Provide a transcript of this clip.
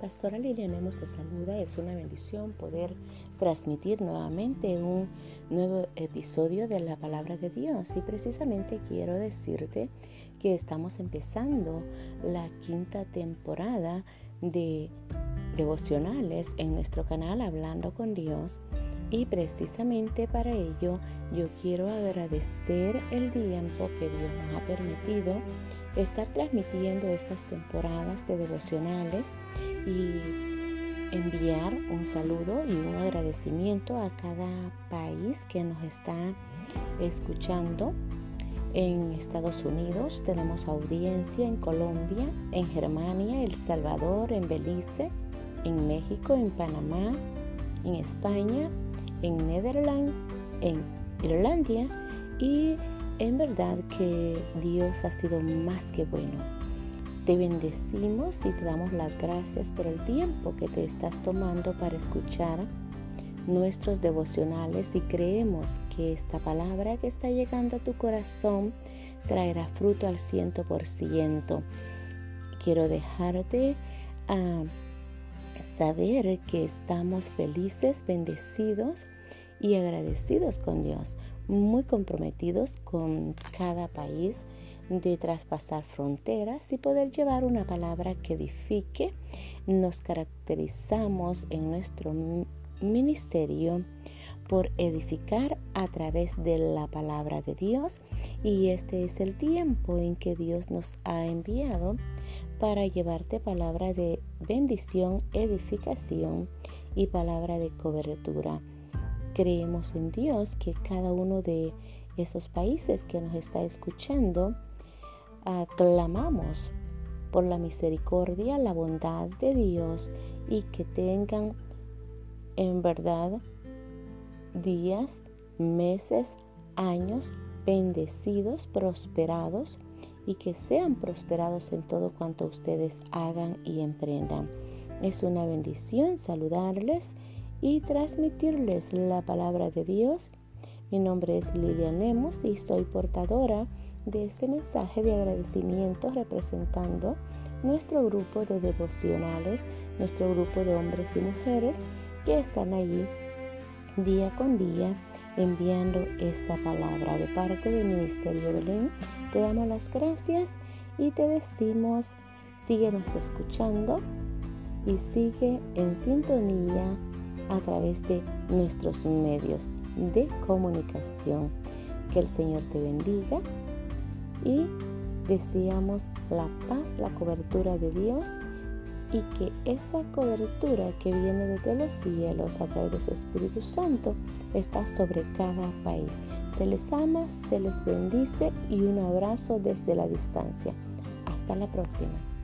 pastora Lilian Hemos te saluda. Es una bendición poder transmitir nuevamente un nuevo episodio de la palabra de Dios. Y precisamente quiero decirte que estamos empezando la quinta temporada de devocionales en nuestro canal Hablando con Dios. Y precisamente para ello yo quiero agradecer el tiempo que Dios nos ha permitido estar transmitiendo estas temporadas de devocionales y enviar un saludo y un agradecimiento a cada país que nos está escuchando. En Estados Unidos tenemos audiencia en Colombia, en Germania, El Salvador, en Belice, en México, en Panamá, en España, en Netherlands, en Irlandia y en verdad que Dios ha sido más que bueno. Te bendecimos y te damos las gracias por el tiempo que te estás tomando para escuchar nuestros devocionales y creemos que esta palabra que está llegando a tu corazón traerá fruto al ciento por ciento. Quiero dejarte a ah, saber que estamos felices, bendecidos y agradecidos con Dios, muy comprometidos con cada país de traspasar fronteras y poder llevar una palabra que edifique. Nos caracterizamos en nuestro ministerio por edificar a través de la palabra de Dios y este es el tiempo en que Dios nos ha enviado para llevarte palabra de bendición, edificación y palabra de cobertura. Creemos en Dios que cada uno de esos países que nos está escuchando, aclamamos por la misericordia, la bondad de Dios y que tengan en verdad días, meses, años bendecidos, prosperados y que sean prosperados en todo cuanto ustedes hagan y emprendan. Es una bendición saludarles y transmitirles la palabra de Dios. Mi nombre es Lilian Lemos y soy portadora de este mensaje de agradecimiento representando nuestro grupo de devocionales, nuestro grupo de hombres y mujeres que están allí día con día enviando esa palabra de parte del Ministerio Belén. Te damos las gracias y te decimos, síguenos escuchando y sigue en sintonía a través de nuestros medios de comunicación. Que el Señor te bendiga y deseamos la paz, la cobertura de Dios y que esa cobertura que viene desde los cielos a través de su Espíritu Santo está sobre cada país. Se les ama, se les bendice y un abrazo desde la distancia. Hasta la próxima.